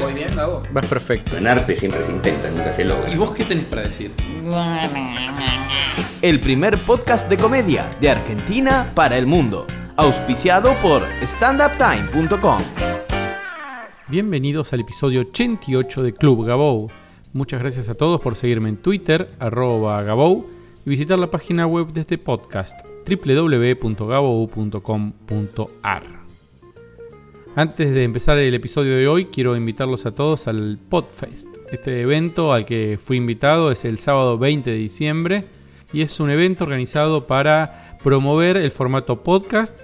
Voy bien, Gabo. Vas perfecto. En arte siempre se intenta, nunca se logra. ¿Y vos qué tenés para decir? El primer podcast de comedia de Argentina para el mundo. Auspiciado por standuptime.com. Bienvenidos al episodio 88 de Club Gabou. Muchas gracias a todos por seguirme en Twitter, arroba Gabou, y visitar la página web de este podcast, www.gabou.com.ar. Antes de empezar el episodio de hoy, quiero invitarlos a todos al Podfest. Este evento al que fui invitado es el sábado 20 de diciembre y es un evento organizado para promover el formato podcast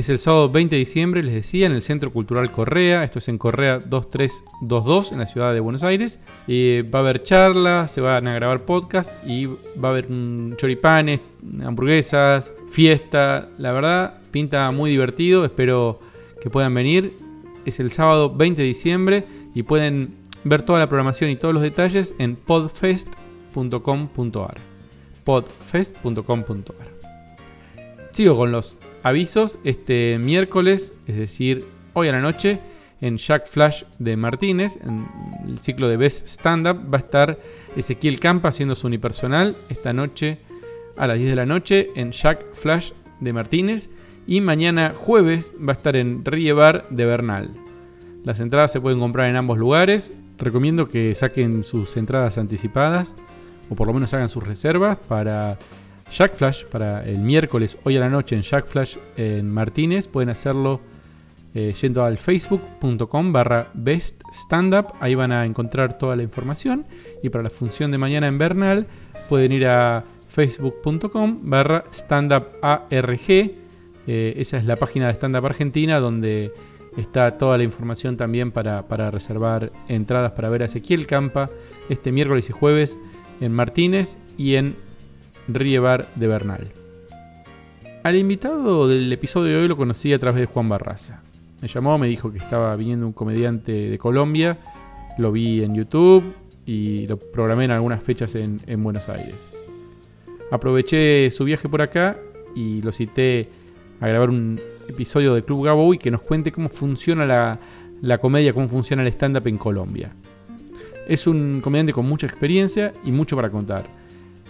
es el sábado 20 de diciembre, les decía, en el Centro Cultural Correa. Esto es en Correa 2322, en la ciudad de Buenos Aires. Va a haber charlas, se van a grabar podcasts y va a haber choripanes, hamburguesas, fiesta. La verdad, pinta muy divertido. Espero que puedan venir. Es el sábado 20 de diciembre y pueden ver toda la programación y todos los detalles en podfest.com.ar. podfest.com.ar. Sigo con los avisos. Este miércoles, es decir, hoy a la noche, en Jack Flash de Martínez, en el ciclo de Best Stand Up, va a estar Ezequiel Campa haciendo su unipersonal esta noche a las 10 de la noche en Jack Flash de Martínez. Y mañana jueves va a estar en Rie Bar de Bernal. Las entradas se pueden comprar en ambos lugares. Recomiendo que saquen sus entradas anticipadas o por lo menos hagan sus reservas para Jack Flash para el miércoles, hoy a la noche en Jack Flash en Martínez. Pueden hacerlo eh, yendo al facebook.com barra best stand. Ahí van a encontrar toda la información. Y para la función de mañana en Bernal pueden ir a facebook.com barra stand up ARG. Eh, esa es la página de Stand Up Argentina donde está toda la información también para, reservar entradas para ver a Ezequiel Campa este miércoles y jueves en Martínez y en Riebar de Bernal. Al invitado del episodio de hoy lo conocí a través de Juan Barraza. Me llamó, me dijo que estaba viniendo un comediante de Colombia, lo vi en YouTube y lo programé en algunas fechas en Buenos Aires. Aproveché su viaje por acá y lo cité a grabar un episodio de Club Gabo y que nos cuente cómo funciona la, la comedia, cómo funciona el stand-up en Colombia. Es un comediante con mucha experiencia y mucho para contar.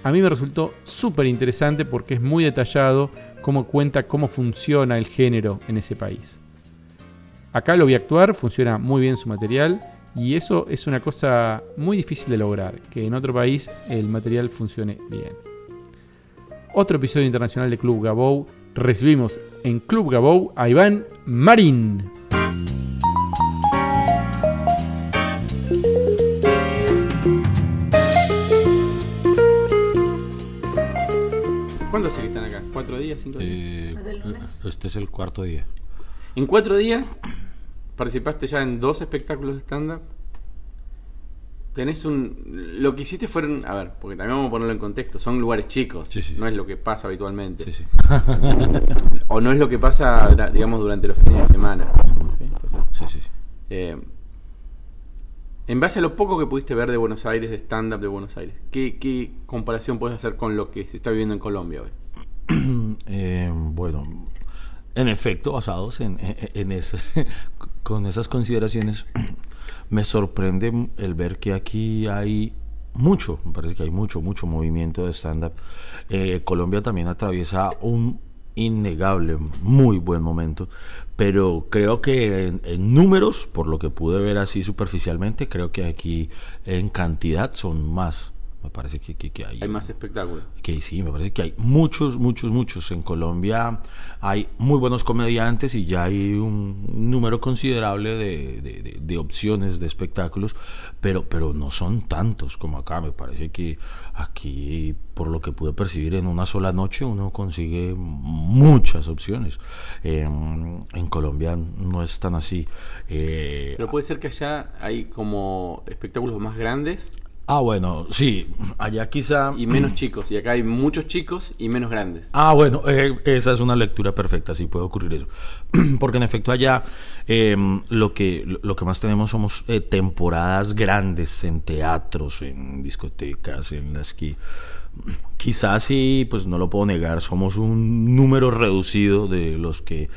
A mí me resultó súper interesante porque es muy detallado cómo cuenta cómo funciona el género en ese país. Acá lo vi actuar, funciona muy bien su material y eso es una cosa muy difícil de lograr, que en otro país el material funcione bien. Otro episodio internacional de Club Gabou, recibimos en Club Gabou a Iván Marín. ¿Cuándo hace que están acá? ¿Cuatro días? ¿Cinco días? Eh, este es el cuarto día. En cuatro días participaste ya en dos espectáculos de stand-up. Tenés un. Lo que hiciste fueron. A ver, porque también vamos a ponerlo en contexto. Son lugares chicos. Sí, sí. No es lo que pasa habitualmente. Sí, sí. O no es lo que pasa, digamos, durante los fines de semana. Entonces, Sí, sí, sí. eh, en base a lo poco que pudiste ver de Buenos Aires, de stand-up de Buenos Aires, ¿qué, qué comparación puedes hacer con lo que se está viviendo en Colombia hoy? Eh, bueno, en efecto, basados en, en, en ese- con esas consideraciones, me sorprende el ver que aquí hay mucho, me parece que hay mucho, mucho movimiento de stand-up. Eh, Colombia también atraviesa un innegable, muy buen momento, pero creo que en, en números, por lo que pude ver así superficialmente, creo que aquí en cantidad son más. Me parece que, que, que Hay más espectáculos. que sí, me parece que hay muchos, muchos, muchos. En Colombia hay muy buenos comediantes y ya hay un número considerable de, de- de- de opciones de espectáculos, pero, pero no son tantos como acá. Me parece que aquí, por lo que pude percibir en una sola noche, uno consigue muchas opciones. Eh, en Colombia no es tan así. Eh, Pero puede ser que allá hay como espectáculos más grandes Ah, bueno, sí, allá quizá... Y menos chicos. Y acá hay muchos chicos y menos grandes. Ah, bueno, eh, esa es una lectura perfecta, sí puede ocurrir eso. Porque en efecto allá eh, lo, que, lo que más tenemos somos eh, temporadas grandes en teatros, en discotecas, en las que quizás sí, pues no lo puedo negar, somos un número reducido de los que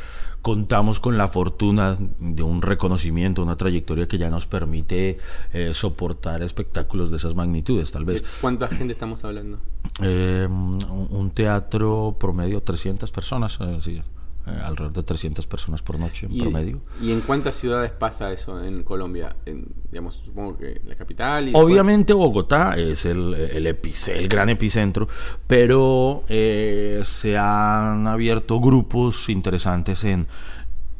contamos con la fortuna de un reconocimiento, una trayectoria que ya nos permite eh, soportar espectáculos de esas magnitudes, tal vez. ¿De ¿Cuánta gente estamos hablando? Eh, un un teatro promedio 300 personas, eh, sí, eh, alrededor de 300 personas por noche en ¿Y, promedio. ¿Y en cuántas ciudades pasa eso en Colombia? En, digamos, supongo que la capital. Y después- Obviamente Bogotá es el, el, epice- el gran epicentro, pero eh, se han abierto grupos interesantes en,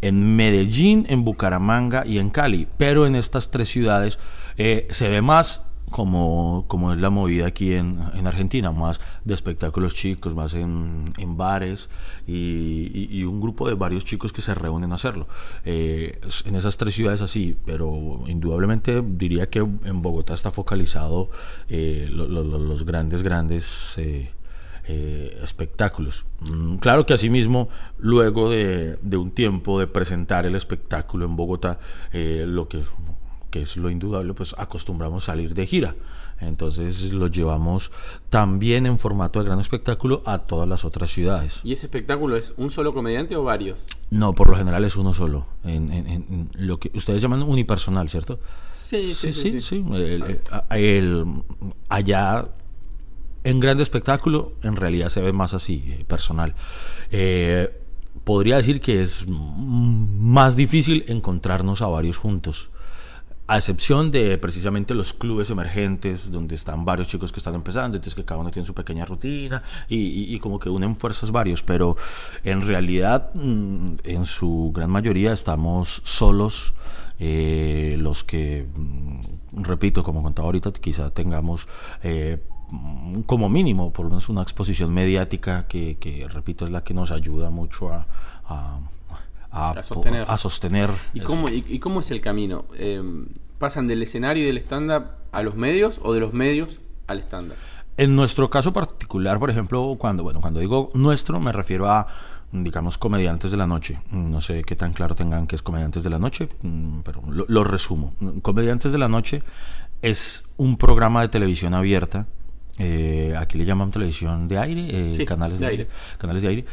en Medellín, en Bucaramanga y en Cali, pero en estas tres ciudades eh, se ve más como, como es la movida aquí en, en Argentina, más de espectáculos chicos, más en, en bares y, un grupo de varios chicos que se reúnen a hacerlo. Eh, en esas tres ciudades así, pero indudablemente diría que en Bogotá está focalizado eh, lo- lo- lo- los grandes, grandes... eh, espectáculos. Mm, Claro que asimismo, luego de, de un tiempo de presentar el espectáculo en Bogotá, lo que, que es lo indudable, pues acostumbramos a salir de gira. Entonces lo llevamos también en formato de gran espectáculo a todas las otras ciudades. ¿Y ese espectáculo es un solo comediante o varios? No, por lo general es uno solo. En, en- en- en lo que ustedes llaman unipersonal, ¿cierto? Sí, Sí, sí, sí. El- el- a- el- allá en grande espectáculo, en realidad se ve más así, eh, personal. Eh, podría decir que es más difícil encontrarnos a varios juntos. A excepción de precisamente los clubes emergentes, donde están varios chicos que están empezando, entonces que cada uno tiene su pequeña rutina y, como que unen fuerzas varios, pero en realidad, mm, en su gran mayoría, estamos solos. eh, los que, mm, repito, como contaba ahorita, quizá tengamos eh, mm, como mínimo, por lo menos una exposición mediática que, que, repito, es la que nos ayuda mucho a, a, a- A sostener. a sostener ¿Y eso. cómo, y, y cómo es el camino? Eh, ¿Pasan del escenario y del stand-up a los medios o de los medios al stand-up? En nuestro caso particular, por ejemplo, cuando, bueno, cuando digo nuestro, me refiero a, digamos, comediantes de la noche. No sé qué tan claro tengan que es comediantes de la noche, mm, pero lo, lo resumo. Comediantes de la noche es un programa de televisión abierta. eh, aquí le llaman televisión de aire, eh, Sí, canales de de, aire. canales de aire,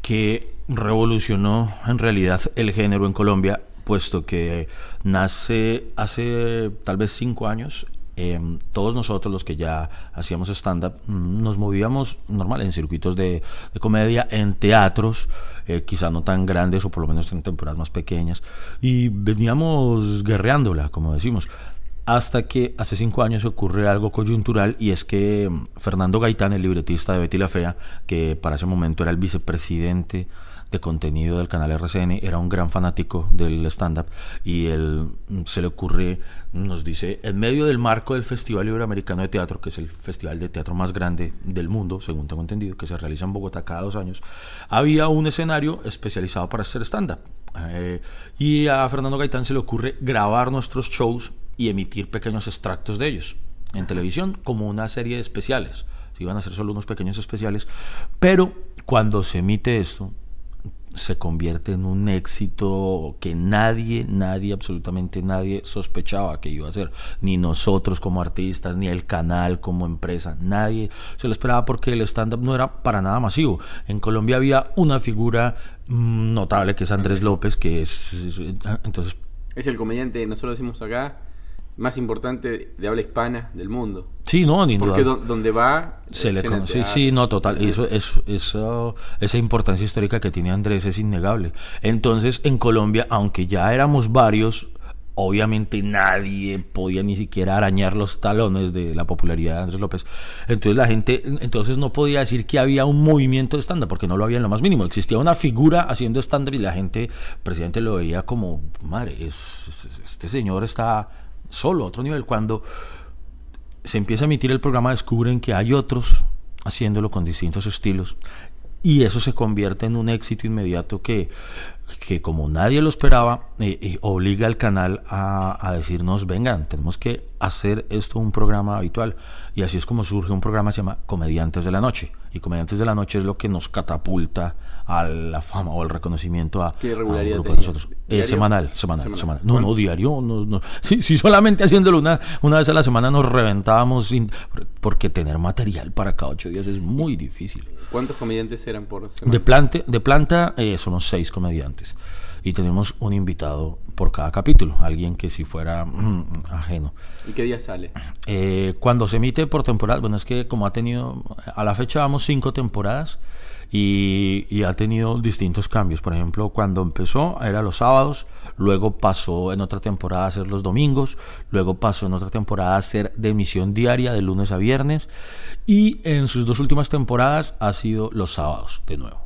que revolucionó en realidad el género en Colombia, puesto que nace hace tal vez cinco años. eh, todos nosotros los que ya hacíamos stand-up mm, nos movíamos normal en circuitos de, de comedia, en teatros, eh, quizá no tan grandes o por lo menos en temporadas más pequeñas, y veníamos guerreándola, como decimos. Hasta que hace cinco años ocurre algo coyuntural y es que mm, Fernando Gaitán, el libretista de Betty la Fea, que para ese momento era el vicepresidente de contenido del canal RCN, era un gran fanático del stand-up y él mm, se le ocurre, nos dice, en medio del marco del Festival Iberoamericano de Teatro, que es el festival de teatro más grande del mundo, según tengo entendido, que se realiza en Bogotá cada dos años, había un escenario especializado para hacer stand-up. Eh, y a Fernando Gaitán se le ocurre grabar nuestros shows y emitir pequeños extractos de ellos en televisión como una serie de especiales. Se iban a hacer solo unos pequeños especiales, pero cuando se emite esto se convierte en un éxito que nadie, nadie, absolutamente nadie sospechaba que iba a ser. Ni nosotros como artistas, ni el canal como empresa, nadie se lo esperaba porque el stand-up no era para nada masivo. En Colombia había una figura mm, notable que es Andrés López, que es... Entonces Es el comediante, nosotros decimos acá, más importante de habla hispana del mundo. Sí, no, ni Porque do- donde va... Se le conoce, teatro, sí, no, total. llena- Eso, eso, eso- esa importancia histórica que tiene Andrés es innegable. Entonces, en Colombia, aunque ya éramos varios, obviamente nadie podía ni siquiera arañar los talones de la popularidad de Andrés López. Entonces la gente, entonces no podía decir que había un movimiento de stand porque no lo había en lo más mínimo. Existía una figura haciendo stand y la gente, presidente, lo veía como, madre, es, es- este señor está solo, a otro nivel. Cuando se empieza a emitir el programa, descubren que hay otros haciéndolo con distintos estilos. Y eso se convierte en un éxito inmediato que, que como nadie lo esperaba, eh, eh, obliga al canal a, a decirnos, vengan, tenemos que hacer esto un programa habitual. Y así es como surge un programa que se llama Comediantes de la Noche. Y Comediantes de la Noche es lo que nos catapulta a la fama o al reconocimiento a, ¿Qué a un regularidad grupo de nosotros. Eh, semanal, semanal, Semanal. semanal. No, no, diario. No, no. Si, si solamente haciéndolo una, una vez a la semana nos reventábamos, sin- porque tener material para cada ocho días es muy difícil. ¿Cuántos comediantes eran por semana? De, plante, de planta eh, somos seis comediantes y tenemos un invitado por cada capítulo, alguien que si fuera mm, ajeno. ¿Y qué día sale? Eh, cuando se emite por temporada, bueno, es que como ha tenido, a la fecha vamos cinco temporadas y, ha tenido distintos cambios. Por ejemplo, cuando empezó era los sábados, luego pasó en otra temporada a ser los domingos, luego pasó en otra temporada a ser de emisión diaria de lunes a viernes y en sus dos últimas temporadas ha sido los sábados de nuevo.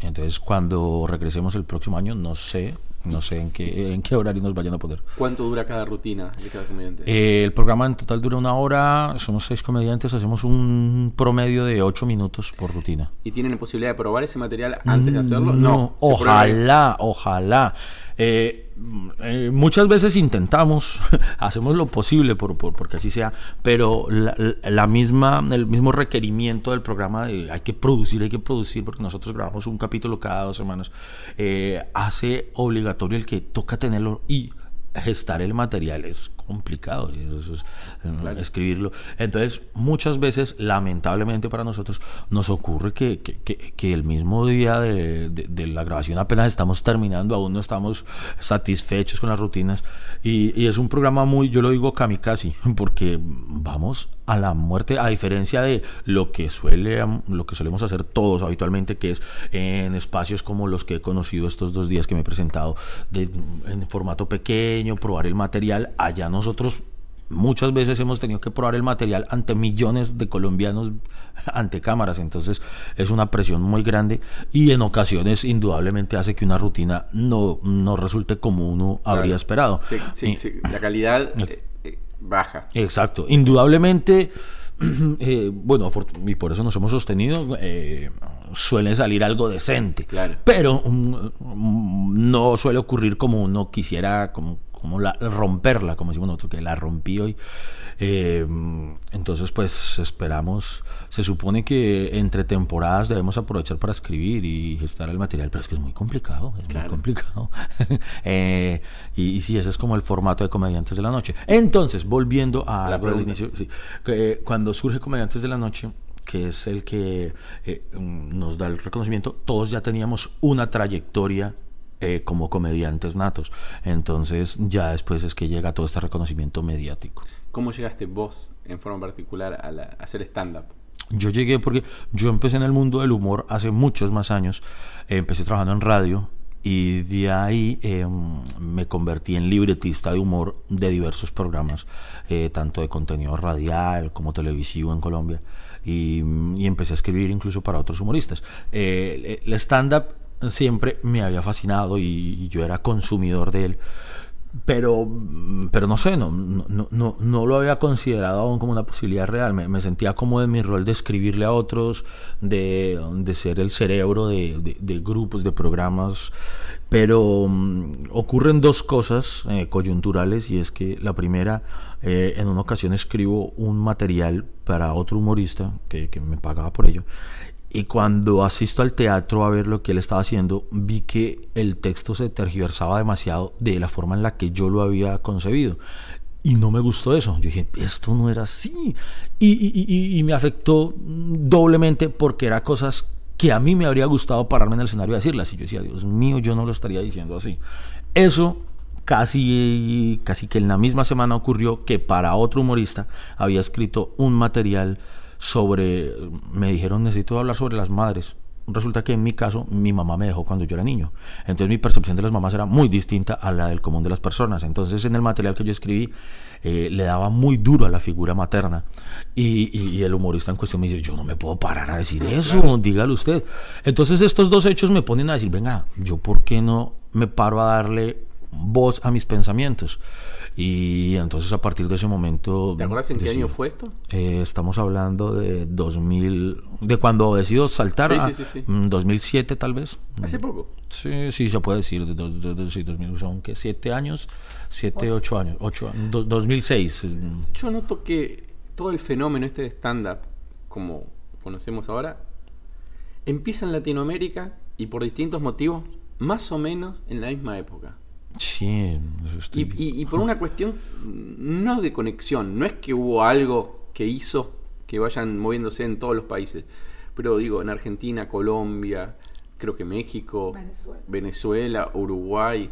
Entonces, cuando regresemos el próximo año, no sé, no sé en qué, en qué horario nos vayan a poner. ¿Cuánto dura cada rutina de cada comediante? Eh, el programa en total dura una hora, somos seis comediantes, hacemos un promedio de ocho minutos por rutina. ¿Y tienen la posibilidad de probar ese material antes de hacerlo? Mm, No, prueba ahí. ojalá, ojalá. Eh, mm, eh, muchas veces intentamos, hacemos lo posible por, por- porque así sea, pero la misma, el mismo requerimiento del programa de hay que producir, hay que producir, porque nosotros grabamos un capítulo cada dos semanas, eh, hace obligatorio el que toca tenerlo y gestar el material es complicado es, eh, Claro. escribirlo entonces muchas veces lamentablemente para nosotros nos ocurre que, que- que- que el mismo día de, de- de la grabación apenas estamos terminando aún no estamos satisfechos con las rutinas y, y es un programa muy yo lo digo kamikaze porque vamos a la muerte a diferencia de lo que suele lo que solemos hacer todos habitualmente que es en espacios como los que he conocido estos dos días que me he presentado de- en formato pequeño probar el material allá nosotros muchas veces hemos tenido que probar el material ante millones de colombianos ante cámaras entonces es una presión muy grande y en ocasiones indudablemente hace que una rutina no, no resulte como uno Claro. habría esperado Sí, sí, Y- sí, La calidad eh, eh, baja. Exacto, indudablemente, eh, bueno, y por eso nos hemos sostenido, eh, suele salir algo decente, Claro. pero mm, mm, no suele ocurrir como uno quisiera, como, como la, romperla, como decimos nosotros, que la rompí hoy. Eh, entonces, pues esperamos, se supone que entre temporadas debemos aprovechar para escribir y gestar el material, pero es que es muy complicado, es Claro. muy complicado. Eh, y, y sí, ese es como el formato de Comediantes de la Noche. Entonces, volviendo a La algo del pregunta. inicio, sí, eh, cuando surge Comediantes de la Noche, que es el que mm, nos da el reconocimiento, todos ya teníamos una trayectoria eh, como comediantes natos. Entonces, ya después es que llega todo este reconocimiento mediático. ¿Cómo llegaste vos en forma particular a, la- a hacer stand-up? Yo llegué porque yo empecé en el mundo del humor hace muchos más años. Empecé trabajando en radio y de ahí eh, me convertí en libretista de humor de diversos programas, eh, tanto de contenido radial como televisivo en Colombia. Y, y empecé a escribir incluso para otros humoristas. Eh, el stand-up siempre me había fascinado y, yo era consumidor de él pero pero no sé no, no, no, no lo había considerado aún como una posibilidad real. Me, sentía como en mi rol de escribirle a otros de, de ser el cerebro de, de- de grupos de programas pero mm, ocurren dos cosas eh, coyunturales y es que la primera eh, en una ocasión escribo un material para otro humorista que, que me pagaba por ello y cuando asisto al teatro a ver lo que él estaba haciendo, vi que el texto se tergiversaba demasiado de la forma en la que yo lo había concebido. Y no me gustó eso. Yo dije, esto no era así. Y, y- y- y me afectó mm, doblemente porque era cosas que a mí me habría gustado pararme en el escenario a decirlas. Y yo decía, Dios mío, yo no lo estaría diciendo así. Eso casi, casi que en la misma semana ocurrió que para otro humorista había escrito un material sobre, me dijeron necesito hablar sobre las madres. Resulta que en mi caso mi mamá me dejó cuando yo era niño. Entonces mi percepción de las mamás era muy distinta a la del común de las personas. Entonces en el material que yo escribí eh, le daba muy duro a la figura materna. Y, y- y el humorista en cuestión me dice, yo no me puedo parar a decir eso, dígalo usted. Entonces estos dos hechos me ponen a decir, venga, yo por qué no me paro a darle voz a mis pensamientos. Y entonces a partir de ese momento... ¿Te acuerdas en qué decidí- año fue esto? Eh, estamos hablando de 2000, de cuando decido saltar Sí, a sí, sí, sí. mm, 2007 tal vez. Hace poco. Sí, sí, se puede decir, de, de- de- sí, 2000, son que 7 años, 7, 8 años, 8, 2006. mm, Yo noto que todo el fenómeno este de stand-up, como conocemos ahora, empieza en Latinoamérica y por distintos motivos, más o menos en la misma época. Sí, eso Y, estoy- y- y por una cuestión mm, no de conexión, no es que hubo algo que hizo que vayan moviéndose en todos los países, pero digo, en Argentina, Colombia, creo que México, Venezuela, Uruguay,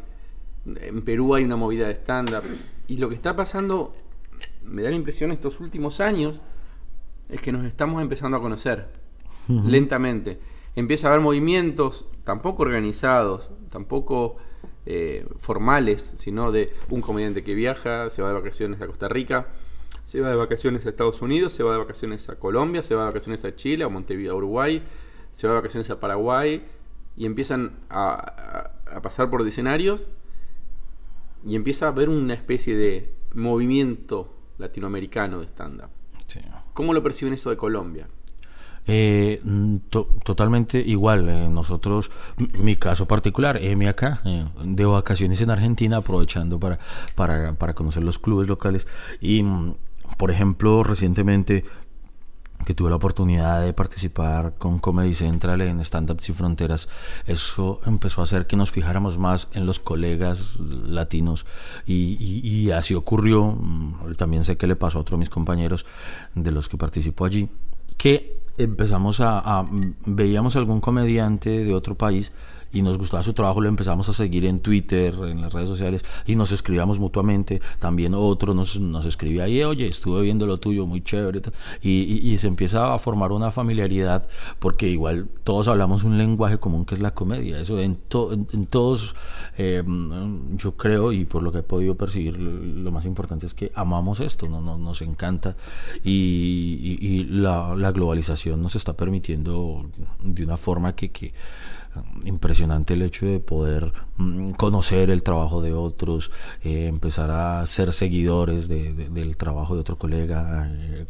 en Perú hay una movida de stand-up. Y lo que está pasando, me da la impresión estos últimos años, es que nos estamos empezando a conocer lentamente. Empieza a haber movimientos tampoco organizados, tampoco eh, formales, sino de un comediante que viaja, se va de vacaciones a Costa Rica, se va de vacaciones a Estados Unidos, se va de vacaciones a Colombia, se va de vacaciones a Chile, a Montevideo, a Uruguay, se va de vacaciones a Paraguay y empiezan a, a- a pasar por escenarios y empieza a haber una especie de movimiento latinoamericano de stand-up. sí. ¿Cómo lo perciben eso de Colombia? Eh, mm, to- totalmente igual. eh, nosotros, m- mi caso particular, Emi acá, eh, de vacaciones en Argentina, aprovechando para, para, para conocer los clubes locales. Y, mm, por ejemplo, recientemente que tuve la oportunidad de participar con Comedy Central en Stand Up Sin Fronteras, eso empezó a hacer que nos fijáramos más en los colegas latinos y, y- y así ocurrió, mm, también sé que le pasó a otros de mis compañeros de los que participó allí, que empezamos a, a- veíamos algún comediante de otro país y nos gustaba su trabajo, lo empezamos a seguir en Twitter, en las redes sociales y nos escribíamos mutuamente. También otro nos, nos escribía ahí, oye, estuve viendo lo tuyo, muy chévere. tal". Y, y- y se empieza a formar una familiaridad porque igual todos hablamos un lenguaje común que es la comedia. Eso en, to- en, en todos, eh, yo creo, y por lo que he podido percibir, lo lo más importante es que amamos esto, ¿no? nos, nos encanta y- y la, la globalización nos está permitiendo de una forma que, que impresionante el hecho de poder mm, conocer el trabajo de otros, eh, empezar a ser seguidores de- de- del trabajo de otro colega, eh,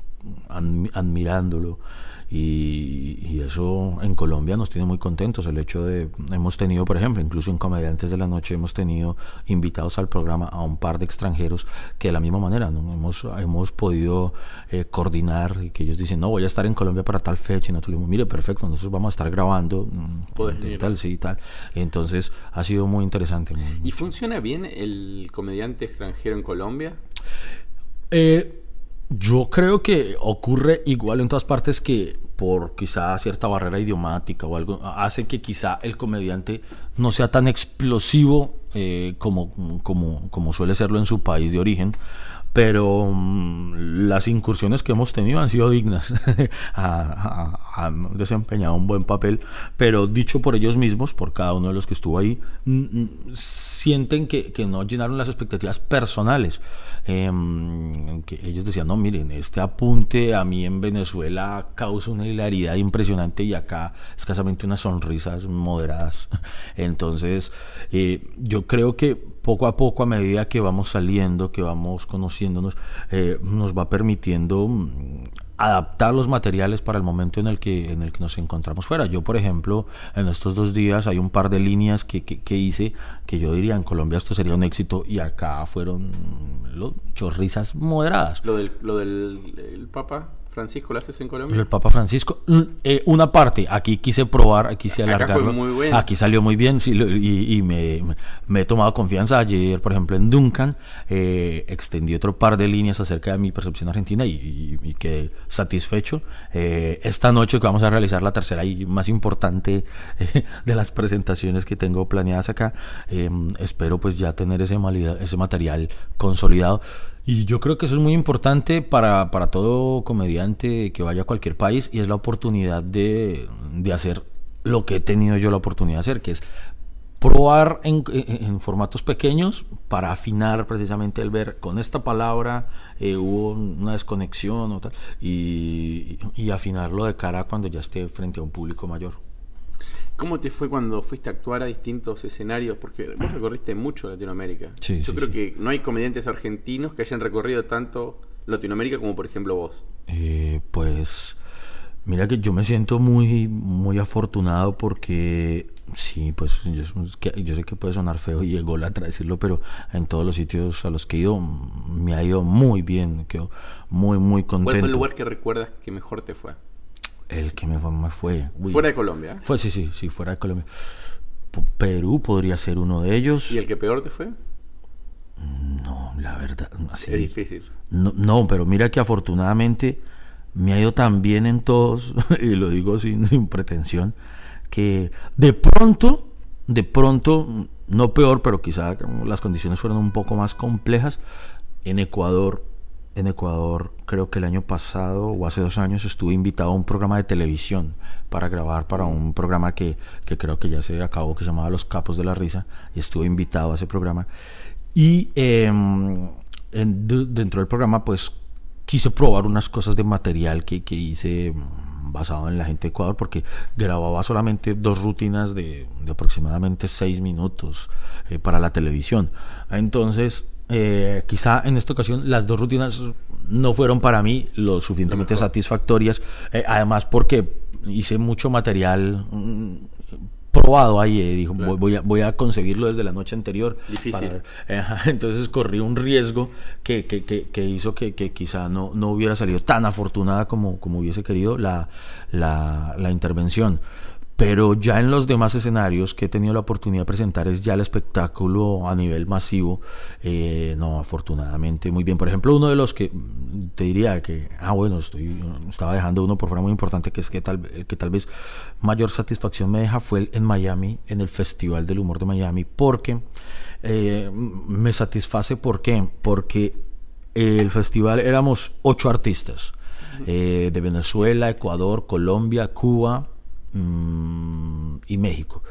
admi- admirándolo. Y, y eso en Colombia nos tiene muy contentos. El hecho de, hemos tenido, por ejemplo, incluso en Comediantes de la Noche, hemos tenido invitados al programa a un par de extranjeros que de la misma manera ¿no? hemos, hemos podido eh, coordinar y que ellos dicen, no, voy a estar en Colombia para tal fecha. Y nosotros le dijimos, mire, perfecto, nosotros vamos a estar grabando. mm, Podés de venir. tal, sí, tal. Entonces ha sido muy interesante. muy- ¿Y funciona bien el comediante extranjero en Colombia? Eh, yo creo que ocurre igual en todas partes que por quizá cierta barrera idiomática o algo hace que quizá el comediante no sea tan explosivo eh, como, como, como suele serlo en su país de origen. Pero mm, las incursiones que hemos tenido han sido dignas, Ha- ha- han desempeñado un buen papel, pero dicho por ellos mismos, por cada uno de los que estuvo ahí, sienten que, que no llenaron las expectativas personales. Em, que ellos decían, no, miren, este apunte a mí en Venezuela causa una hilaridad impresionante y acá escasamente unas sonrisas moderadas. Entonces, eh, yo creo que poco a poco, a medida que vamos saliendo, que vamos conociéndonos, eh, nos va permitiendo mm, adaptar los materiales para el momento en el que en el que nos encontramos fuera. Yo, por ejemplo, en estos dos días hay un par de líneas que, que, que hice que yo diría en Colombia esto sería un éxito y acá fueron lo- chorrizas moderadas. Lo del, lo del el Papa Francisco lo haces en Colombia. El Papa Francisco, eh, una parte, aquí quise probar, aquí quise alargarlo. muy bueno. Aquí salió muy bien sí, y, y me, me- he tomado confianza. Ayer, por ejemplo, en Duncan, eh, extendí otro par de líneas acerca de mi percepción argentina y, y- y quedé satisfecho. Eh, esta noche que vamos a realizar la tercera y más importante eh, de las presentaciones que tengo planeadas acá, eh, espero pues ya tener ese, malida- ese material consolidado. Y yo creo que eso es muy importante para, para todo comediante que vaya a cualquier país y es la oportunidad de, de hacer lo que he tenido yo la oportunidad de hacer, que es probar en, en- formatos pequeños para afinar precisamente el ver con esta palabra eh, hubo una desconexión o tal, y, y afinarlo de cara cuando ya esté frente a un público mayor. ¿Cómo te fue cuando fuiste a actuar a distintos escenarios? Porque vos recorriste mucho Latinoamérica. Sí, Yo sí, creo sí. que no hay comediantes argentinos que hayan recorrido tanto Latinoamérica como por ejemplo vos. Eh, pues mira que yo me siento muy muy afortunado porque sí, pues yo, sé que puede sonar feo y ególatra decirlo, pero en todos los sitios a los que he ido me ha ido muy bien, quedo muy muy contento. ¿Cuál fue el lugar que recuerdas que mejor te fue? El que me fue, me fue. uy. Fuera de Colombia. Fue, sí, sí, sí, fuera de Colombia. P- Perú podría ser uno de ellos. ¿Y el que peor te fue? No, la verdad, así. Es difícil. No, no, pero mira que afortunadamente me ha ido tan bien en todos, y lo digo sin, sin pretensión, que de pronto, de pronto, no peor, pero quizá las condiciones fueron un poco más complejas. En Ecuador, en Ecuador, creo que el año pasado o hace dos años estuve invitado a un programa de televisión para grabar para un programa que, que creo que ya se acabó, que se llamaba Los Capos de la Risa, y estuve invitado a ese programa. Y em, en- de- dentro del programa, pues quise probar unas cosas de material que, que hice mm, basado en la gente de Ecuador, porque grababa solamente dos rutinas de, de aproximadamente seis minutos eh, para la televisión. Entonces, eh, quizá en esta ocasión las dos rutinas no fueron para mí lo suficientemente satisfactorias, eh, además porque hice mucho material. mm, probado ahí, eh, dijo, Claro. voy, a, voy a conseguirlo desde la noche anterior. Difícil. para- entonces corrí un riesgo que, que, que, que hizo que, que quizá no, no hubiera salido tan afortunada como, como hubiese querido la, la, la intervención. Pero ya en los demás escenarios que he tenido la oportunidad de presentar es ya el espectáculo a nivel masivo. eh, no, afortunadamente muy bien. Por ejemplo, uno de los que te diría que, ah, bueno, estoy, estaba dejando uno por fuera muy importante, que es que tal, el que tal vez mayor satisfacción me deja fue el- en Miami, en el Festival del Humor de Miami, porque eh, me satisface, ¿por qué? Porque el festival éramos ocho artistas eh, de Venezuela, Ecuador, Colombia, Cuba mm, y México.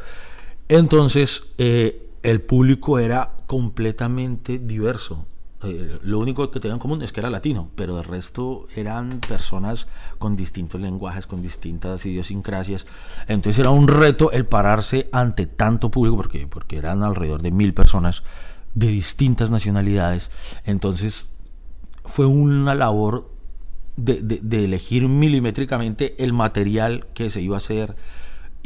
Entonces, eh, el público era completamente diverso. Eh, lo único que tenían en común es que era latino, pero el resto eran personas con distintos lenguajes, con distintas idiosincrasias. Entonces era un reto el pararse ante tanto público, porque, porque eran alrededor de mil personas de distintas nacionalidades. Entonces fue una labor de, de- de elegir milimétricamente el material que se iba a hacer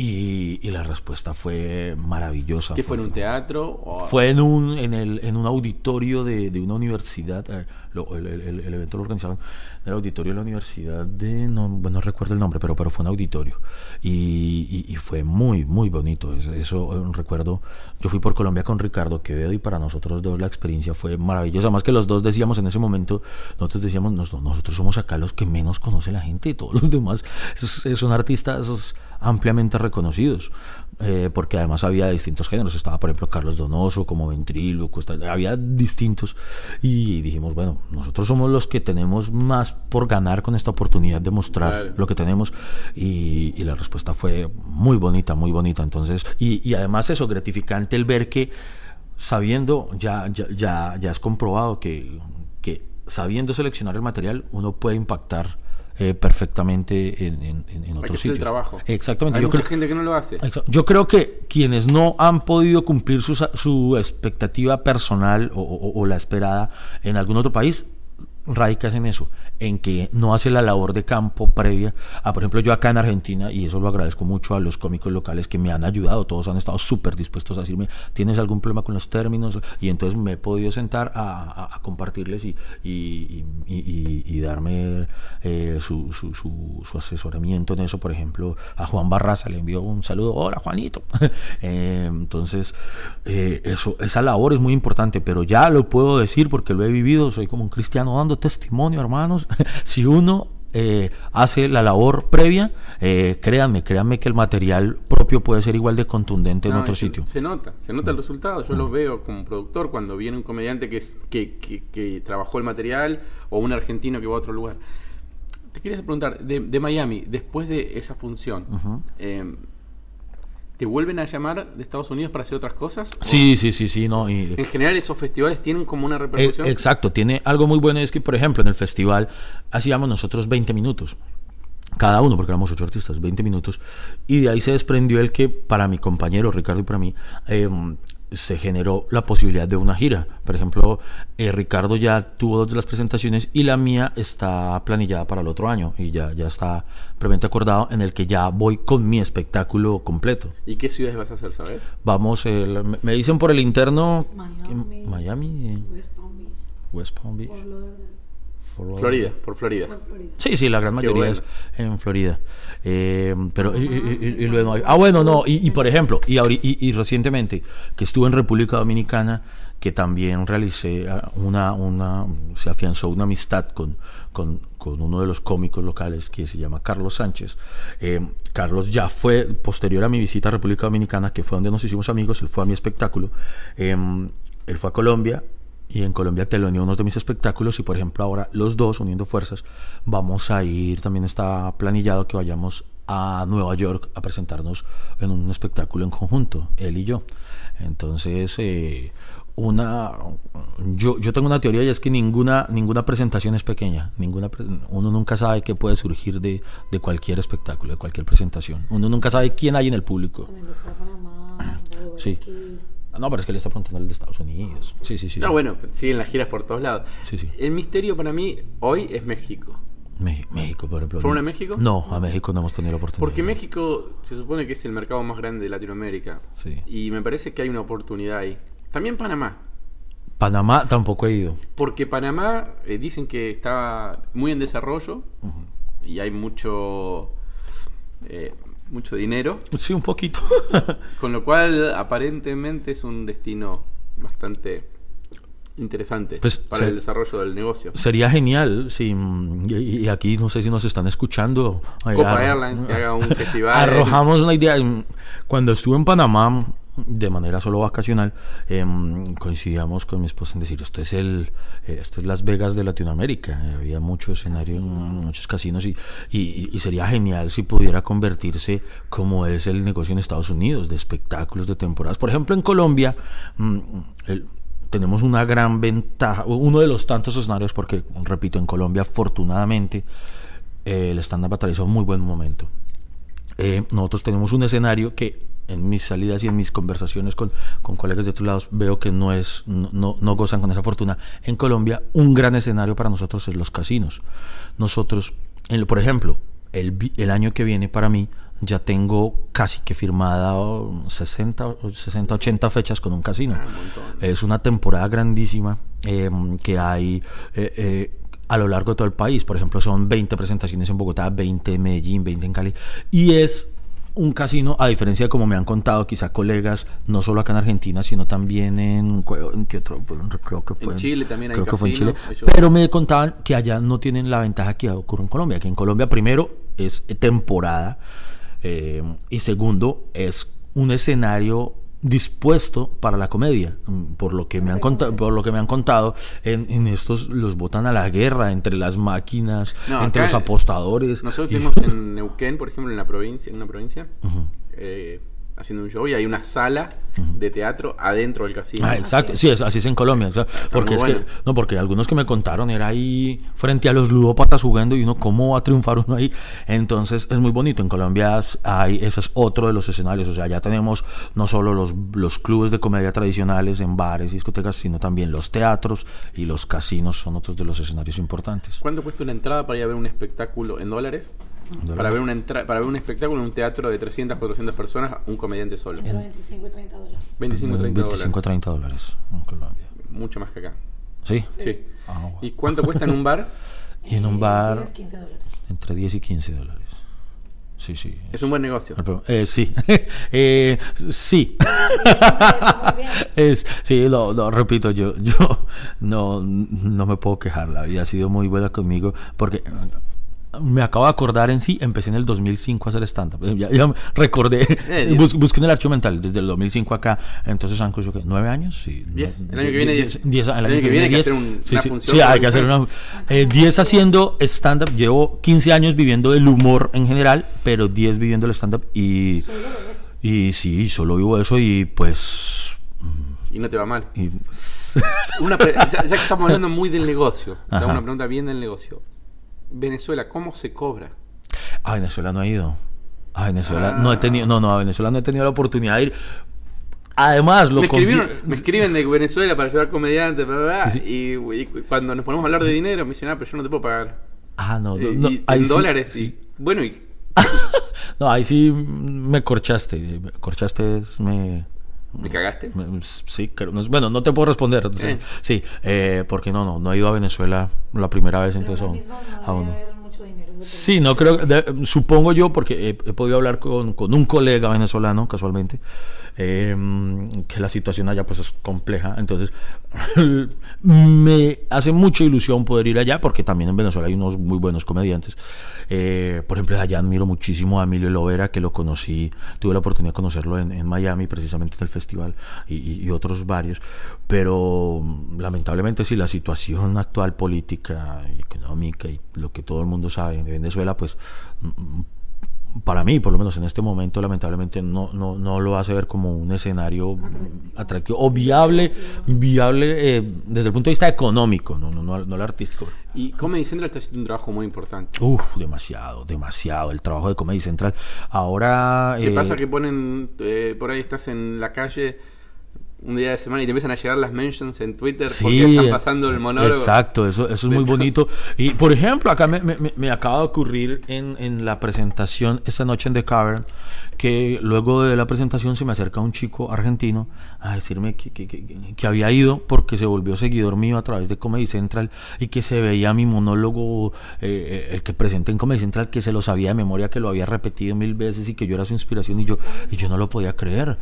y, y la respuesta fue maravillosa. ¿Qué fue en un teatro? O... Fue en un, en el, en un auditorio de, de una universidad. eh, lo- el, el- el evento lo organizaron en el auditorio de la universidad de. No, bueno, no recuerdo el nombre, pero, pero fue un auditorio. Y, y- y fue muy, muy bonito. Eso, eso, eh, recuerdo. Yo fui por Colombia con Ricardo Quevedo y para nosotros dos la experiencia fue maravillosa. Más que los dos decíamos en ese momento, nosotros decíamos, "Nos- nosotros somos acá los que menos conoce la gente y todos los demás es- son artistas ampliamente reconocidos. eh, porque además había distintos géneros. Estaba, por ejemplo, Carlos Donoso, como Ventríloco, está- había distintos. Y dijimos, bueno, nosotros somos los que tenemos más por ganar con esta oportunidad de mostrar lo que tenemos. Y, y la respuesta fue muy bonita, muy bonita. Entonces, y, y además eso, gratificante el ver que sabiendo, ya, ya, ya, ya es comprobado que, que sabiendo seleccionar el material, uno puede impactar eh, perfectamente en, en, en- otros el sitios. trabajo. Exactamente. Hay yo mucha creo- gente que no lo hace. Yo creo que quienes no han podido cumplir su, su expectativa personal o, o- o la esperada en algún otro país, radicas en eso, en que no hace la labor de campo previa. A, por ejemplo, yo acá en Argentina, y eso lo agradezco mucho a los cómicos locales que me han ayudado, todos han estado súper dispuestos a decirme, ¿tienes algún problema con los términos? Y entonces me he podido sentar a, compartirles y, darme eh, su asesoramiento en eso. Por ejemplo, a Juan Barraza le envió un saludo, hola Juanito. Eh, entonces, eh, eso, esa labor es muy importante, pero ya lo puedo decir porque lo he vivido, soy como un cristiano dando testimonio, hermanos. si uno eh, hace la labor previa, eh, créanme, créanme que el material propio puede ser igual de contundente en otro se- sitio. Se nota, se nota el resultado. Yo lo veo como productor cuando viene un comediante que, es, que, que- que trabajó el material o un argentino que va a otro lugar. Te quería preguntar, de, de Miami, después de esa función, eh, ¿te vuelven a llamar de Estados Unidos para hacer otras cosas? ¿O Sí, sí, sí, sí, no. y- En general, esos festivales tienen como una Eh, cada uno, porque éramos ocho artistas, 20 minutos, y de ahí se desprendió el que para mi compañero Ricardo y para mí eh, se generó la posibilidad de una gira. Por ejemplo, eh, Ricardo ya tuvo dos de las presentaciones y la mía está planillada para el otro año y ya, ya está previamente acordado en el que ya voy con mi espectáculo completo. ¿Y qué ciudades vas a hacer, sabes? Vamos, el- me- me dicen por el interno Miami. eh, West Palm Beach, West Palm Beach, Lauderdale. Florida, por Florida. Florida. Sí, sí, la gran mayoría bueno. es en Florida. Eh, pero, y, y- y- y luego hay- ah, bueno, no, y, y por ejemplo, y, ahori- y, y recientemente que estuve en República Dominicana, que también realicé ah, una, una, se afianzó una amistad con, con, con uno de los cómicos locales que se llama Carlos Sánchez. Eh, Carlos ya fue, posterior a mi visita a República Dominicana, que fue donde nos hicimos amigos, él fue a mi espectáculo, eh, él fue a Colombia, y en Colombia teloneó unos de mis espectáculos y por ejemplo ahora los dos uniendo fuerzas vamos a ir también está planillado que vayamos a Nueva York a presentarnos en un espectáculo en conjunto él y yo. Entonces eh, una yo, yo tengo una teoría y es que ninguna ninguna presentación es pequeña ninguna uno nunca sabe qué puede surgir de, de cualquier espectáculo de cualquier presentación. Uno nunca sabe quién hay en el público. Sí. Ah, no pero es que le está preguntando el de Estados Unidos sí sí sí No, sí. bueno, siguen las giras por todos lados. Sí, sí. El misterio para mí hoy es México. México, por ejemplo. ¿Fueron a México? No, a México no hemos tenido la oportunidad. Porque México se supone que es el mercado más grande de Latinoamérica. Sí. Y me parece que hay una oportunidad ahí. También Panamá. Panamá tampoco he ido. Porque Panamá eh, dicen que está muy en desarrollo y hay mucho, eh, mucho dinero. Sí, un poquito. Con lo cual, aparentemente es un destino bastante interesante Pues, para el desarrollo del negocio. Sería genial si y, y aquí no sé si nos están escuchando. Ay, Copa Airlines que haga un festival. Arrojamos una idea. Cuando estuve en Panamá de manera solo vacacional, em, coincidíamos con mi esposa en decir esto es el eh, esto es Las Vegas de Latinoamérica. Eh, Había mucho escenario, muchos casinos y, y, y sería genial si pudiera convertirse como es el negocio en Estados Unidos de espectáculos de temporadas. Por ejemplo, en Colombia mm, el- tenemos una gran ventaja, uno de los tantos escenarios, porque, repito, en Colombia, afortunadamente, eh, el stand-up atravesó un muy buen momento. Nosotros tenemos un escenario que en mis salidas y en mis conversaciones con, con colegas de otros lados veo que no es no, no, no gozan con esa fortuna. En Colombia, un gran escenario para nosotros es los casinos. Nosotros, en- por ejemplo, el, el año que viene para mí ya tengo casi que firmada oh, 60, o 60 80 fechas con un casino. Ah, un. Es una temporada grandísima eh, que hay eh, eh, a lo largo de todo el país. Por ejemplo, son 20 presentaciones en Bogotá, 20 en Medellín, 20 en Cali. Y es un casino, a diferencia de como me han contado quizá colegas, no solo acá en Argentina, sino también en, ¿en qué otro? Creo que fue En Chile también hay creo que fue en Chile. Pero me contaban que allá no tienen la ventaja que ocurre en Colombia, que en Colombia primero es temporada eh, y segundo es un escenario dispuesto para la comedia Mm, por lo que me han contado por lo que me han contado en, en estos los botan a la guerra entre las máquinas No, entre los apostadores. Nosotros y- tenemos en Neuquén, por ejemplo, en la provincia, en una provincia, eh, haciendo un show y hay una sala de teatro adentro del casino. Ah, exacto, sí, es, así es en Colombia, porque es bueno. que, no, porque algunos que me contaron era ahí frente a los ludópatas jugando y uno, ¿cómo va a triunfar uno ahí? Entonces es muy bonito, en Colombia hay, ese es otro de los escenarios, o sea, ya tenemos no solo los, los clubes de comedia tradicionales en bares y discotecas, sino también los teatros y los casinos son otros de los escenarios importantes. ¿Cuánto cuesta una entrada para ir a ver un espectáculo en dólares? Para ver, una entra- para ver un espectáculo en un teatro de 300, 400 personas, un comediante solo. Entre 25 y 30 dólares. 25, 30 25 dólares. 30 dólares en Colombia. Mucho más que acá. ¿Sí? Sí. Ah, bueno. ¿Y cuánto cuesta en un bar? Y en un Eh, bar 10, 15 dólares. entre 10 y 15 dólares. Sí, sí. Es un buen negocio. Eh, sí, eh, sí. es, sí, lo, lo repito, yo, yo no, no me puedo quejar. La vida ha sido muy buena conmigo porque me acabo de acordar en sí, empecé en el 2005 a hacer stand-up. Eh, Ya, ya recordé, Eh, sí, bus- busqué en el archivo mental desde el 2005 acá. Entonces han ¿qué? ¿nueve años? Sí. Diez. El año que viene, diez- diez. diez- El El año que viene hay que diez. hacer un- Sí, una sí, función sí, hay que hacer una eh, 10 haciendo stand-up. Llevo 15 años viviendo del humor en general, pero 10 viviendo el stand-up y, y sí, solo vivo eso y pues... Y no te va mal. y- Una ya, ya que estamos hablando muy del negocio, una pregunta bien del negocio. Venezuela, ¿cómo se cobra? A Venezuela no he ido. A Venezuela no he tenido, no, no, a Venezuela no he tenido la oportunidad de ir. Además, lo me, me escriben de Venezuela para ayudar comediantes, bla, bla, bla, Sí, sí. Y, y cuando nos ponemos a hablar de dinero, me dicen, ah, pero yo no te puedo pagar. Ah, no, no, no, y ahí en sí, dólares, y bueno, y No, ahí sí me corchaste. Corchaste me. ¿Me cagaste? me- Sí, creo- no- bueno, no te puedo responder. Eh. Sí, eh, porque no, no, no he ido a Venezuela la primera vez, Pero entonces aún, aún mucho dinero. Sí, no creo, de- supongo yo, porque he, he podido hablar con, con un colega venezolano, casualmente, eh, que la situación allá pues es compleja, entonces me hace mucha ilusión poder ir allá, porque también en Venezuela hay unos muy buenos comediantes. Eh, por ejemplo, allá admiro muchísimo a Emilio Lovera, que lo conocí, tuve la oportunidad de conocerlo en, en Miami, precisamente en el festival, y, y- y otros varios, pero lamentablemente sí, la situación actual política y económica y lo que todo el mundo sabe de Venezuela, pues mm, para mí, por lo menos en este momento, lamentablemente no, no, no lo hace ver como un escenario atractivo o viable, viable eh, desde el punto de vista económico, no, no, no, no el artístico. Y Comedy Central está haciendo un trabajo muy importante. Uf, demasiado, demasiado. El trabajo de Comedy Central. Ahora. ¿Qué eh, pasa que ponen, eh, por ahí estás en la calle un día de semana y te empiezan a llegar las mentions en Twitter porque están pasando el monólogo? Exacto, eso, eso es muy bonito. Y por ejemplo, acá me, me- me- acaba de ocurrir en, en la presentación esta noche en The Cavern que luego de la presentación se me acerca un chico argentino a decirme que, que- que- que había ido porque se volvió seguidor mío a través de Comedy Central y que se veía mi monólogo, eh, el que presenté en Comedy Central, que se lo sabía de memoria, que lo había repetido mil veces y que yo era su inspiración y yo, y yo no lo podía creer.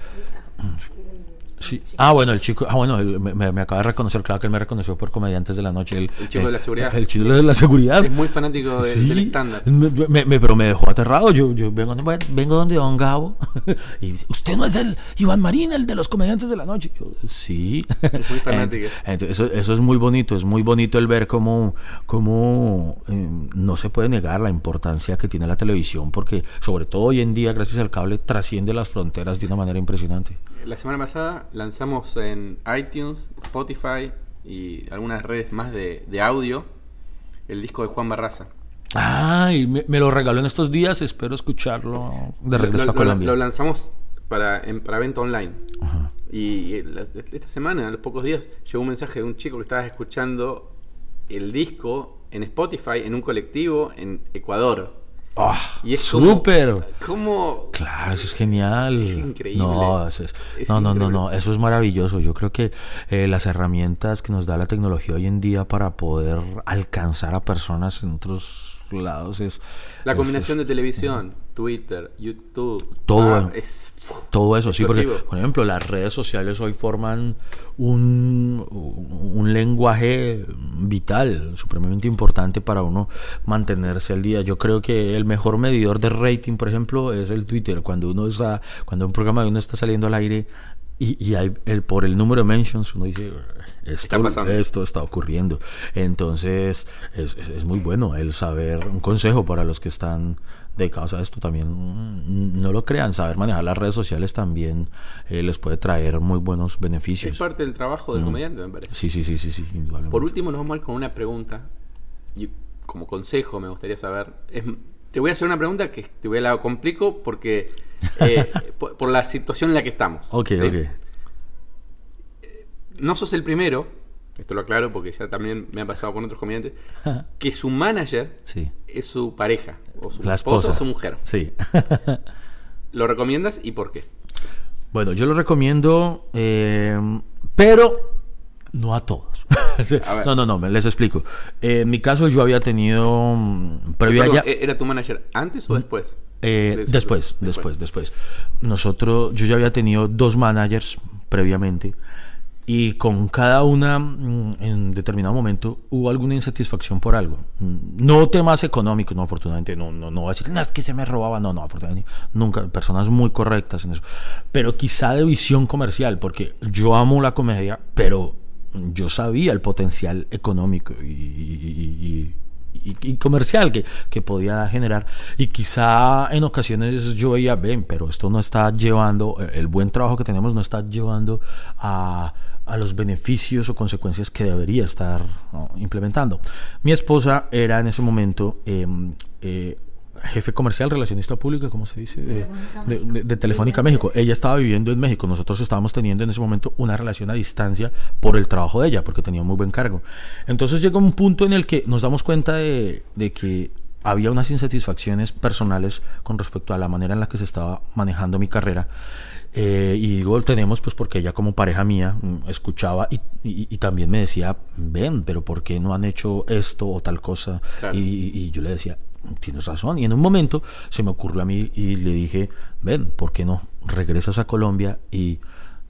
Sí. Ah, bueno, el chico, ah, bueno, él me, acaba de reconocer, claro que él me reconoció por comediantes de la noche. El, El chico de la seguridad. El chico de la seguridad. Es muy fanático de- del stand-up. Me, pero me dejó aterrado. Yo, yo vengo, vengo donde Don Gabo. y dice, ¿usted no es el Iván Marín, el de los comediantes de la noche? Yo, sí. Es muy fanático. Ent- entonces, eso, eso es muy bonito. Es muy bonito el ver cómo, cómo eh, no se puede negar la importancia que tiene la televisión, porque sobre todo hoy en día, gracias al cable, trasciende las fronteras de una manera impresionante. La semana pasada lanzamos en iTunes, Spotify y algunas redes más de, de audio el disco de Juan Barraza. Ay, me, me lo regaló en estos días. Espero escucharlo de regreso lo, a lo- Colombia. lo lanzamos para, en, para venta online. Ajá. Y las- esta semana, a los pocos días, llegó un mensaje de un chico que estaba escuchando el disco en Spotify en un colectivo en Ecuador. Ah, Y es ¡Súper! ¿Cómo? Claro, eso es genial. Es increíble. No, eso es- Es no, no, no, eso es maravilloso. Yo creo que eh, las herramientas que nos da la tecnología hoy en día para poder alcanzar a personas en otros lados es... La combinación es- de televisión, Twitter, YouTube. Todo. ah, es. Todo eso, sí, porque, por ejemplo, las redes sociales hoy forman un, un lenguaje vital, supremamente importante para uno mantenerse al día. Yo creo que el mejor medidor de rating, por ejemplo, es el Twitter. Cuando uno está, cuando un programa de uno está saliendo al aire y, y hay el, por el número de mentions, uno dice, esto, pasando. esto está ocurriendo. Entonces, es, es- es muy bueno el saber, un consejo para los que están dedicados a esto también, mm, no lo crean, saber manejar las redes sociales también eh, les puede traer muy buenos beneficios. Es parte del trabajo del Mm. comediante, me parece. Sí, sí, sí, sí, sí, indudablemente. Por último, nos vamos a ir con una pregunta. Y como consejo, me gustaría saber. es- te voy a hacer una pregunta que te voy a la complico porque. eh, por, por la situación en la que estamos. Ok, ¿sí? ok. No sos el primero, esto lo aclaro porque ya también me ha pasado con otros comediantes, que su manager Sí. es su pareja, o su La esposa o esposa. su mujer. Sí. ¿Lo recomiendas y por qué? Bueno, yo lo recomiendo, eh, pero no a todos. A no, no, no, les explico. Eh, en mi caso yo había tenido mm, previo Perdón, ya... ¿e- ¿Era tu manager antes o después? Eh, De- después, después, después. Nosotros, yo ya había tenido dos managers previamente y con cada una mm, en determinado momento hubo alguna insatisfacción por algo. Mm, No temas económicos, no, afortunadamente, no, no, no voy a decir, no, es que se me robaba, no, no, afortunadamente, nunca, personas muy correctas en eso. Pero quizá de visión comercial, porque yo amo la comedia, pero yo sabía el potencial económico y- y- y, comercial que, que podía generar. Y quizá en ocasiones yo veía, ven, pero esto no está llevando, eh, el buen trabajo que tenemos no está llevando a, a los beneficios o consecuencias que debería estar implementando. Mi esposa era en ese momento... em, eh, jefe comercial, relacionista pública, ¿cómo se dice? De, de- de- de Telefónica México. Ella estaba viviendo en México, nosotros estábamos teniendo en ese momento una relación a distancia por el trabajo de ella, porque tenía un muy buen cargo. Entonces llega un punto en el que nos damos cuenta de, de que había unas insatisfacciones personales con respecto a la manera en la que se estaba manejando mi carrera. Eh, y digo, tenemos pues porque ella como pareja mía mm, escuchaba y, y- y también me decía, ven, pero ¿por qué no han hecho esto o tal cosa? Claro. Y, y yo le decía, tienes razón. Y en un momento se me ocurrió a mí y le dije, ven, ¿por qué no regresas a Colombia y,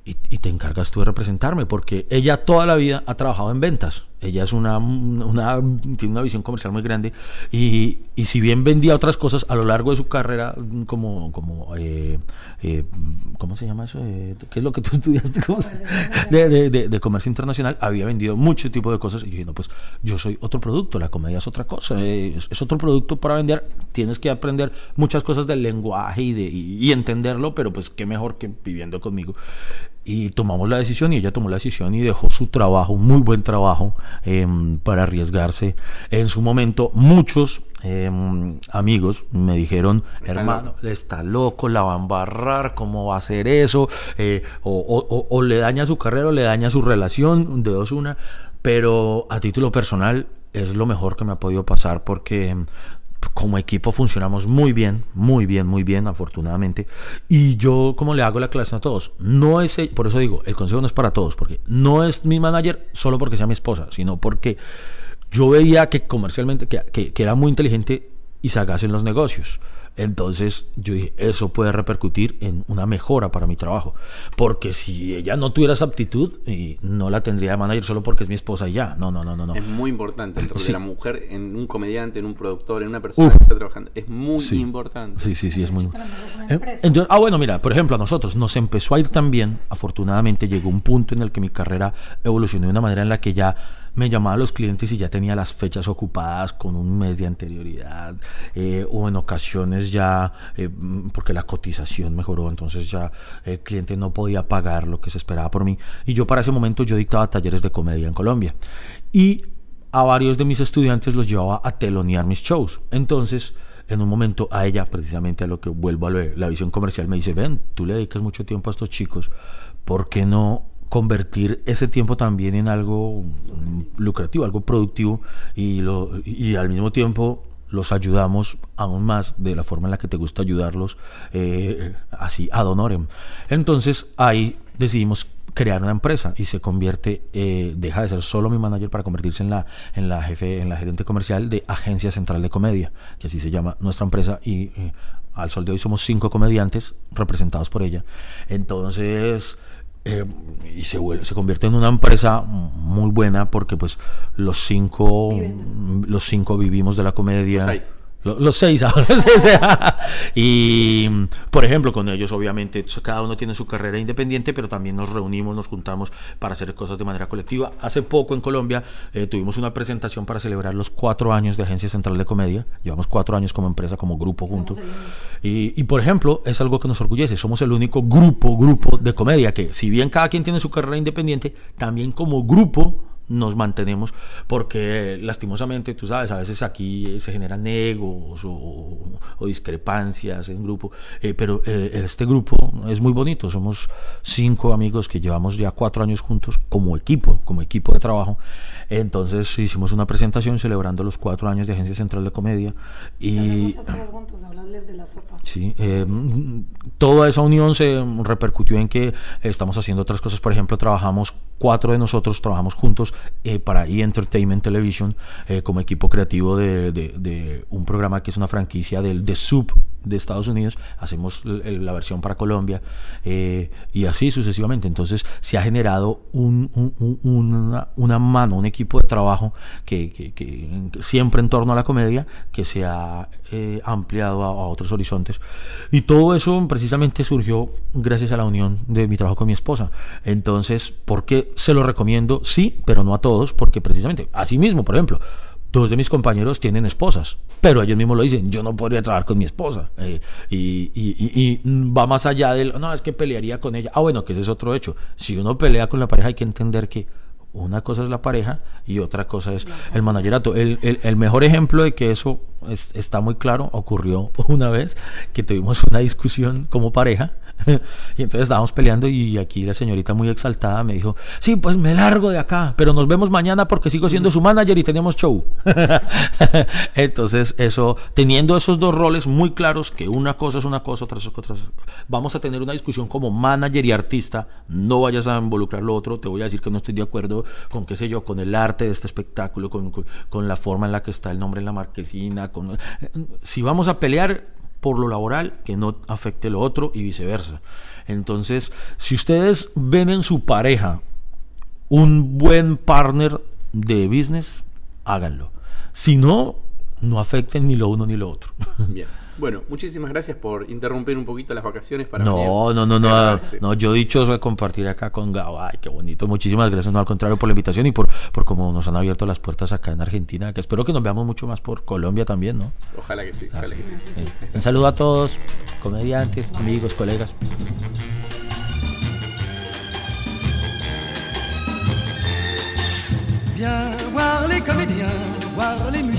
y, y te encargas tú de representarme? Porque ella toda la vida ha trabajado en ventas. Ella es una, una tiene una visión comercial muy grande y, y si bien vendía otras cosas a lo largo de su carrera como, como eh, eh, ¿cómo se llama eso? Eh, ¿Qué es lo que tú estudiaste? ¿Cómo se- de, de- de- de comercio internacional, había vendido mucho tipo de cosas y yo dije, no, pues yo soy otro producto, la comedia es otra cosa, eh, es, es otro producto para vender, tienes que aprender muchas cosas del lenguaje y, de, y, y entenderlo, pero pues qué mejor que viviendo conmigo. Y tomamos la decisión y ella tomó la decisión y dejó su trabajo, un muy buen trabajo, em, para arriesgarse. En su momento, muchos em, amigos me dijeron, hermano, está loco, la va a embarrar, ¿cómo va a hacer eso? Eh, o, o- o- o le daña su carrera o le daña su relación, de dos una. Pero a título personal es lo mejor que me ha podido pasar porque mm, como equipo funcionamos muy bien, muy bien, muy bien, afortunadamente. Y yo, como le hago la aclaración a todos, no es, por eso digo, el consejo no es para todos, porque no es mi manager solo porque sea mi esposa, sino porque yo veía que comercialmente, que, que- que era muy inteligente y sagaz en los negocios. Entonces yo dije, eso puede repercutir en una mejora para mi trabajo. Porque si ella no tuviera esa aptitud, y no la tendría de manager solo porque es mi esposa y ya. No, no, no, no. no. Es muy importante el rol Sí. de la mujer en un comediante, en un productor, en una persona que está trabajando. Es muy Sí. importante. Sí, sí, sí, es muy... Una Eh, ah, bueno, mira, por ejemplo, a nosotros nos empezó a ir tan bien, afortunadamente llegó un punto en el que mi carrera evolucionó de una manera en la que ya me llamaban los clientes y ya tenía las fechas ocupadas con un mes de anterioridad, eh, o en ocasiones ya, eh, mm, porque la cotización mejoró, entonces ya el cliente no podía pagar lo que se esperaba por mí. Y yo para ese momento yo dictaba talleres de comedia en Colombia. Y a varios de mis estudiantes los llevaba a telonear mis shows. Entonces, en un momento a ella, precisamente a lo que vuelvo a de la visión comercial, me dice, ven, tú le dedicas mucho tiempo a estos chicos, ¿por qué no convertir ese tiempo también en algo lucrativo, algo productivo y al mismo tiempo los ayudamos aún más de la forma en la que te gusta ayudarlos, eh, así ad honorem. Entonces ahí decidimos crear una empresa y se convierte, eh, deja de ser solo mi manager para convertirse en la, en la jefe, en la gerente comercial de Agencia Central de Comedia, que así se llama nuestra empresa y eh, al sol de hoy somos cinco comediantes representados por ella. Entonces, eh, y se, vuelve- se convierte en una empresa muy buena porque pues los cinco, Viven. los cinco vivimos de la comedia. Los seis. Lo- Los seis ahora. Y, por ejemplo, con ellos, obviamente, cada uno tiene su carrera independiente, pero también nos reunimos, nos juntamos para hacer cosas de manera colectiva. Hace poco en Colombia eh, tuvimos una presentación para celebrar los cuatro años de Agencia Central de Comedia. Llevamos cuatro años como empresa, como grupo juntos. Y, y, por ejemplo, es algo que nos orgullece. Somos el único grupo, grupo de comedia que, si bien cada quien tiene su carrera independiente, también como grupo nos mantenemos porque lastimosamente, tú sabes, a veces aquí se generan egos o, o discrepancias en grupo, eh, pero eh, este grupo es muy bonito, somos cinco amigos que llevamos ya cuatro años juntos como equipo, como equipo de trabajo, entonces hicimos una presentación celebrando los cuatro años de Agencia Central de Comedia Y... juntos, de la sopa. Sí, eh, toda esa unión se repercutió en que estamos haciendo otras cosas. Por ejemplo, trabajamos, cuatro de nosotros trabajamos juntos eh, para E! Entertainment Television eh, como equipo creativo de, un programa que es una franquicia del The Soup de Estados Unidos. Hacemos la versión para Colombia eh, y así sucesivamente. Entonces se ha generado un- un- un- una, una mano, un equipo de trabajo que siempre en torno a la comedia que se ha eh, ampliado a, a otros horizontes. Y todo eso precisamente surgió gracias a la unión de mi trabajo con mi esposa. Entonces, ¿por qué se lo recomiendo? Sí, pero no a todos, porque precisamente, así mismo, por ejemplo, dos de mis compañeros tienen esposas, pero ellos mismos lo dicen, yo no podría trabajar con mi esposa. eh, y, y- y- va más allá del, no, es que pelearía con ella. Ah, bueno, que ese es otro hecho. Si uno pelea con la pareja hay que entender que Una cosa es la pareja y otra cosa es el managerato. El, el- mejor ejemplo de que eso es- está muy claro ocurrió una vez que tuvimos una discusión como pareja y entonces estábamos peleando y aquí la señorita muy exaltada me dijo, sí, pues me largo de acá, pero nos vemos mañana porque sigo siendo su manager y tenemos show. entonces eso, teniendo esos dos roles muy claros, que una cosa es una cosa, otra es otra, vamos a tener una discusión como manager y artista, no vayas a involucrar lo otro, te voy a decir que no estoy de acuerdo con, qué sé yo, con el arte de este espectáculo, con, con- con la forma en la que está el nombre en la marquesina, con, si vamos a pelear por lo laboral, que no afecte lo otro y viceversa. Entonces, si ustedes ven en su pareja un buen partner de business, háganlo. Si no, no afecten ni lo uno ni lo otro. Bien. Bueno, muchísimas gracias por interrumpir un poquito las vacaciones para No, venir. no, no, no, no, yo dichoso de compartir acá con Gabo. Ay, qué bonito. Muchísimas gracias, no al contrario por la invitación y por, por cómo nos han abierto las puertas acá en Argentina, que espero que nos veamos mucho más por Colombia también, ¿no? Ojalá que sí, ojalá que sí. Un saludo a todos, comediantes, amigos, colegas. Viens voir les comédiens, voir les musiciens,